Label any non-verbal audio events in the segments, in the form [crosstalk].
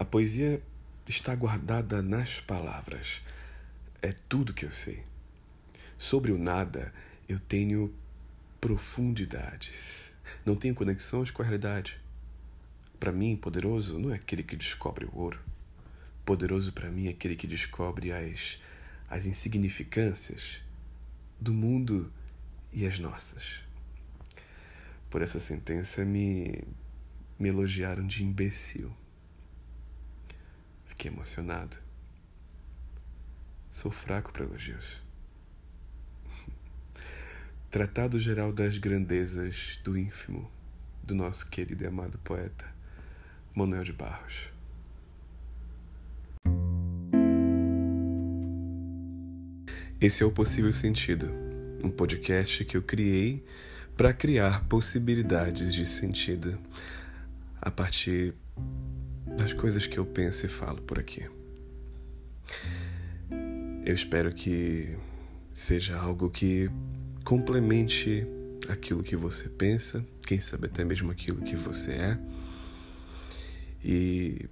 A poesia está guardada nas palavras. É tudo que eu sei. Sobre o nada, eu tenho profundidades. Não tenho conexões com a realidade. Para mim, poderoso não é aquele que descobre o ouro. Poderoso para mim é aquele que descobre as, as insignificâncias do mundo e as nossas. Por essa sentença me, me elogiaram de imbecil. Fiquei emocionado. Sou fraco para elogios. [laughs] Tratado geral das grandezas do ínfimo, do nosso querido e amado poeta Manuel de Barros. Esse é o Possível Sentido, um podcast que eu criei para criar possibilidades de sentido a partir das coisas que eu penso e falo por aqui. Eu espero que seja algo que complemente aquilo que você pensa, quem sabe até mesmo aquilo que você é, e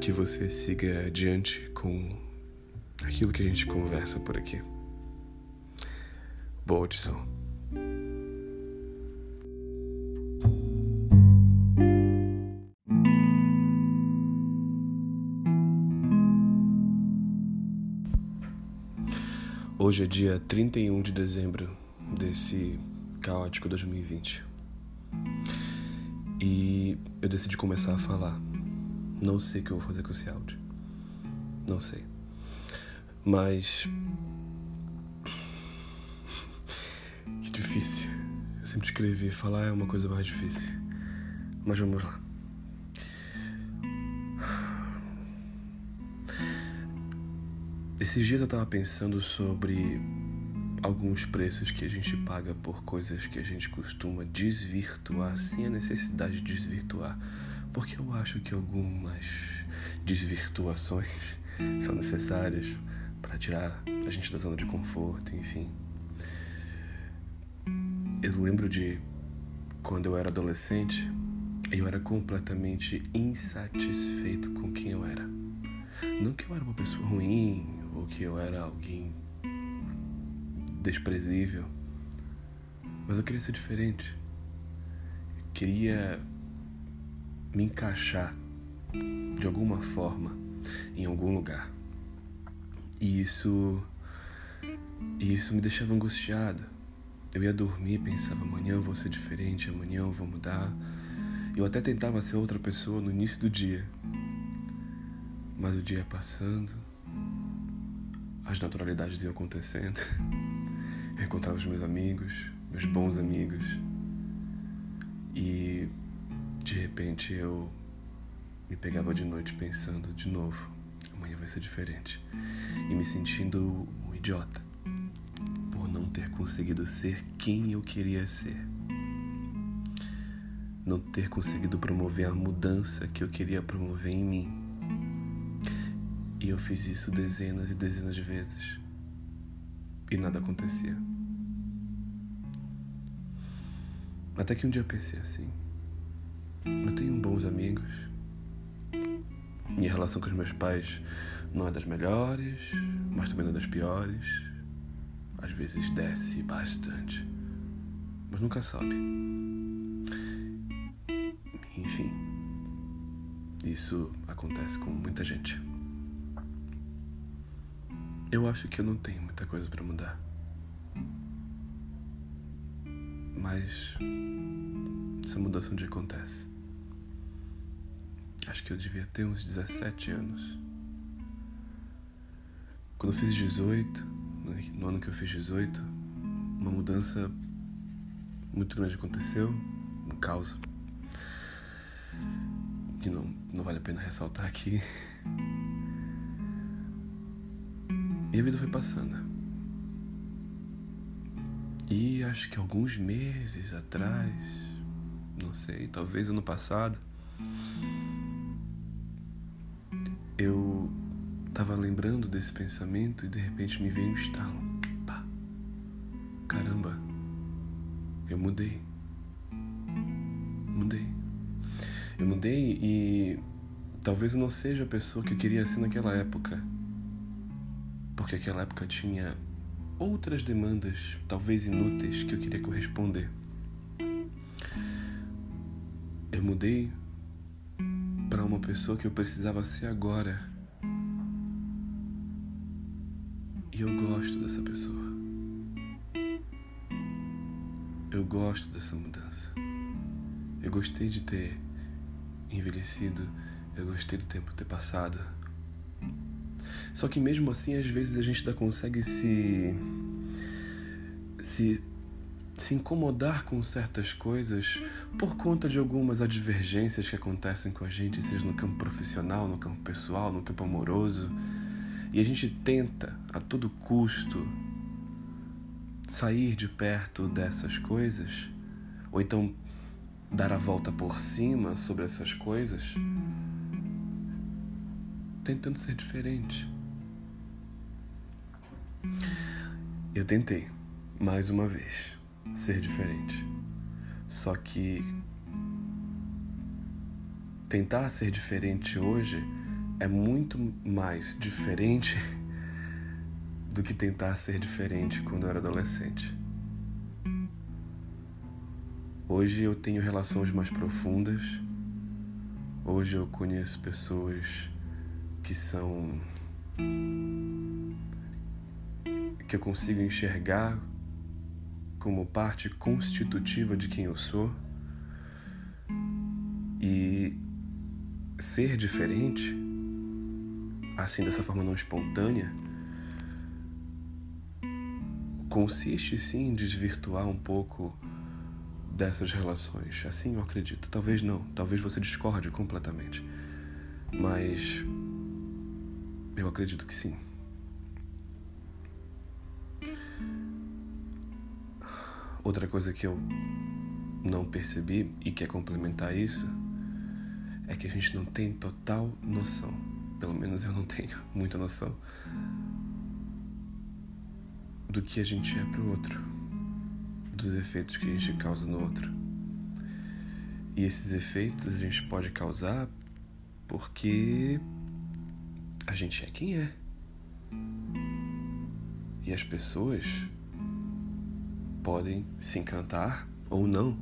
que você siga adiante com aquilo que a gente conversa por aqui. Boa audição. Hoje é dia 31 de dezembro desse caótico 2020. E eu decidi começar a falar. Não sei o que eu vou fazer com esse áudio. Não sei. Mas. [laughs] Que difícil. Eu sempre escrevi falar é uma coisa mais difícil. Mas vamos lá. Esses dias eu tava pensando sobre alguns preços que a gente paga por coisas que a gente costuma desvirtuar sem a necessidade de desvirtuar. Porque eu acho que algumas desvirtuações [laughs] são necessárias para tirar a gente da zona de conforto, enfim. Eu lembro de quando eu era adolescente, eu era completamente insatisfeito com quem eu era. Não que eu era uma pessoa ruim ou que eu era alguém desprezível, mas eu queria ser diferente. Eu queria me encaixar de alguma forma em algum lugar. E isso e isso me deixava angustiado. Eu ia dormir, pensava amanhã eu vou ser diferente, amanhã eu vou mudar. Eu até tentava ser outra pessoa no início do dia. Mas o dia ia passando, as naturalidades iam acontecendo. [laughs] Eu encontrava os meus amigos, meus bons amigos. E de repente eu me pegava de noite pensando de novo, amanhã vai ser diferente. E me sentindo um idiota por não ter conseguido ser quem eu queria ser. Não ter conseguido promover a mudança que eu queria promover em mim e eu fiz isso dezenas e dezenas de vezes. E nada acontecia. Até que um dia eu pensei assim: eu tenho bons amigos. Minha relação com os meus pais não é das melhores, mas também não é das piores. Às vezes desce bastante, mas nunca sobe. Enfim, isso acontece com muita gente. Eu acho que eu não tenho muita coisa para mudar. Mas essa mudança dia acontece. Acho que eu devia ter uns 17 anos. Quando eu fiz 18, no ano que eu fiz 18, uma mudança muito grande aconteceu, um caos. Que não, não vale a pena ressaltar aqui. E a vida foi passando. E acho que alguns meses atrás, não sei, talvez ano passado, eu tava lembrando desse pensamento e de repente me veio um estalo. Pá. Caramba, eu mudei. Mudei. Eu mudei e Talvez eu não seja a pessoa que eu queria ser naquela época. Porque aquela época tinha outras demandas, talvez inúteis, que eu queria corresponder. Eu mudei para uma pessoa que eu precisava ser agora. E eu gosto dessa pessoa. Eu gosto dessa mudança. Eu gostei de ter envelhecido, eu gostei do tempo ter passado. Só que mesmo assim, às vezes a gente ainda consegue se se se incomodar com certas coisas por conta de algumas advergências que acontecem com a gente, seja no campo profissional, no campo pessoal, no campo amoroso. E a gente tenta a todo custo sair de perto dessas coisas, ou então dar a volta por cima sobre essas coisas, tentando ser diferente. Eu tentei, mais uma vez, ser diferente. Só que tentar ser diferente hoje é muito mais diferente do que tentar ser diferente quando eu era adolescente. Hoje eu tenho relações mais profundas. Hoje eu conheço pessoas que são que eu consigo enxergar como parte constitutiva de quem eu sou. E ser diferente, assim dessa forma não espontânea, consiste sim em desvirtuar um pouco dessas relações. Assim eu acredito. Talvez não, talvez você discorde completamente. Mas eu acredito que sim. Outra coisa que eu não percebi e quer complementar isso é que a gente não tem total noção, pelo menos eu não tenho [laughs] muita noção, do que a gente é pro outro, dos efeitos que a gente causa no outro. E esses efeitos a gente pode causar porque a gente é quem é. E as pessoas podem se encantar ou não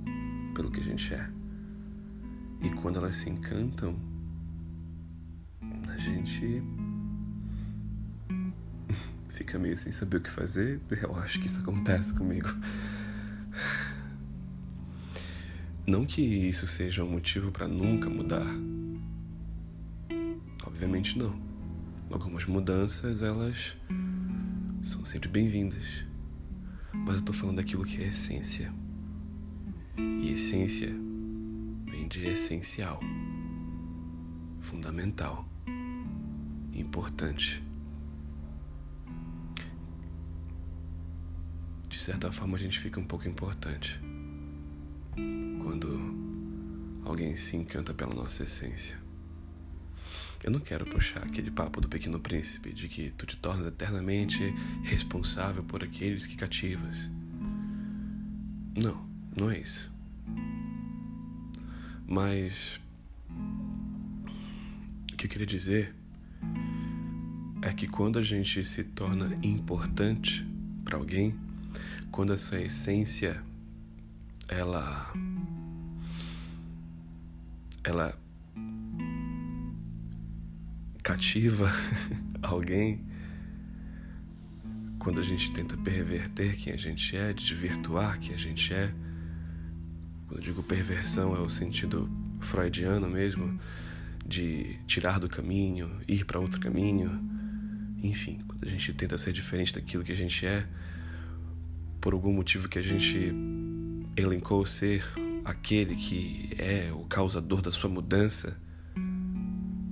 pelo que a gente é. E quando elas se encantam, a gente [laughs] fica meio sem saber o que fazer. Eu acho que isso acontece comigo. Não que isso seja um motivo para nunca mudar. Obviamente não. Algumas mudanças, elas são sempre bem-vindas. Mas eu tô falando daquilo que é essência. E essência vem de essencial, fundamental, importante. De certa forma, a gente fica um pouco importante quando alguém se encanta pela nossa essência. Eu não quero puxar aquele papo do Pequeno Príncipe de que tu te tornas eternamente responsável por aqueles que cativas. Não, não é isso. Mas o que eu queria dizer é que quando a gente se torna importante para alguém, quando essa essência ela ela cativa [laughs] alguém, quando a gente tenta perverter quem a gente é, desvirtuar quem a gente é, quando eu digo perversão é o sentido freudiano mesmo, de tirar do caminho, ir para outro caminho, enfim, quando a gente tenta ser diferente daquilo que a gente é, por algum motivo que a gente elencou ser aquele que é o causador da sua mudança,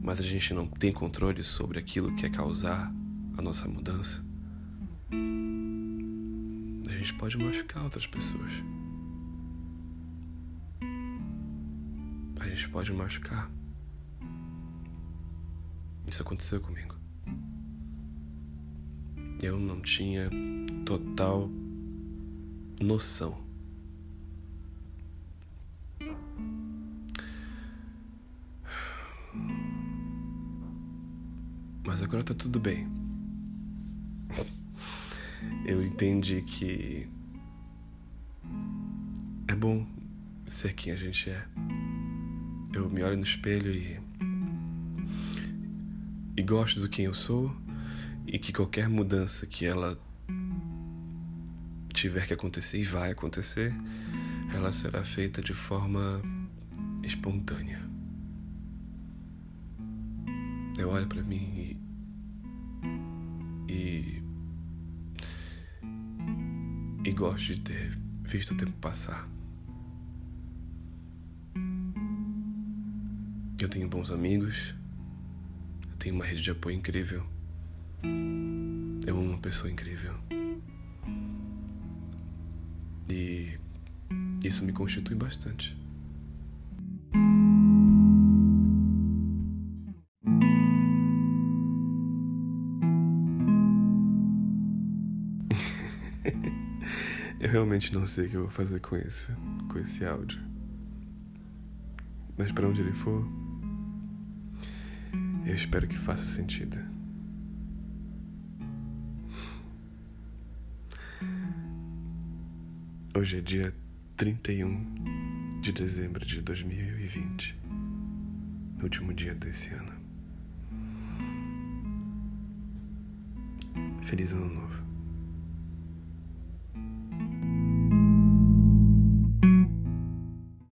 mas a gente não tem controle sobre aquilo que é causar a nossa mudança, a gente pode machucar outras pessoas. A gente pode machucar. Isso aconteceu comigo. Eu não tinha total noção Mas agora tá tudo bem. Eu entendi que é bom ser quem a gente é. Eu me olho no espelho e. e gosto do quem eu sou e que qualquer mudança que ela tiver que acontecer e vai acontecer, ela será feita de forma espontânea. Eu olho para mim e, e. e gosto de ter visto o tempo passar. Eu tenho bons amigos, eu tenho uma rede de apoio incrível. Eu amo uma pessoa incrível. E isso me constitui bastante. Eu realmente não sei o que eu vou fazer com isso, com esse áudio. Mas para onde ele for, eu espero que faça sentido. Hoje é dia 31 de dezembro de 2020, último dia desse ano. Feliz Ano Novo.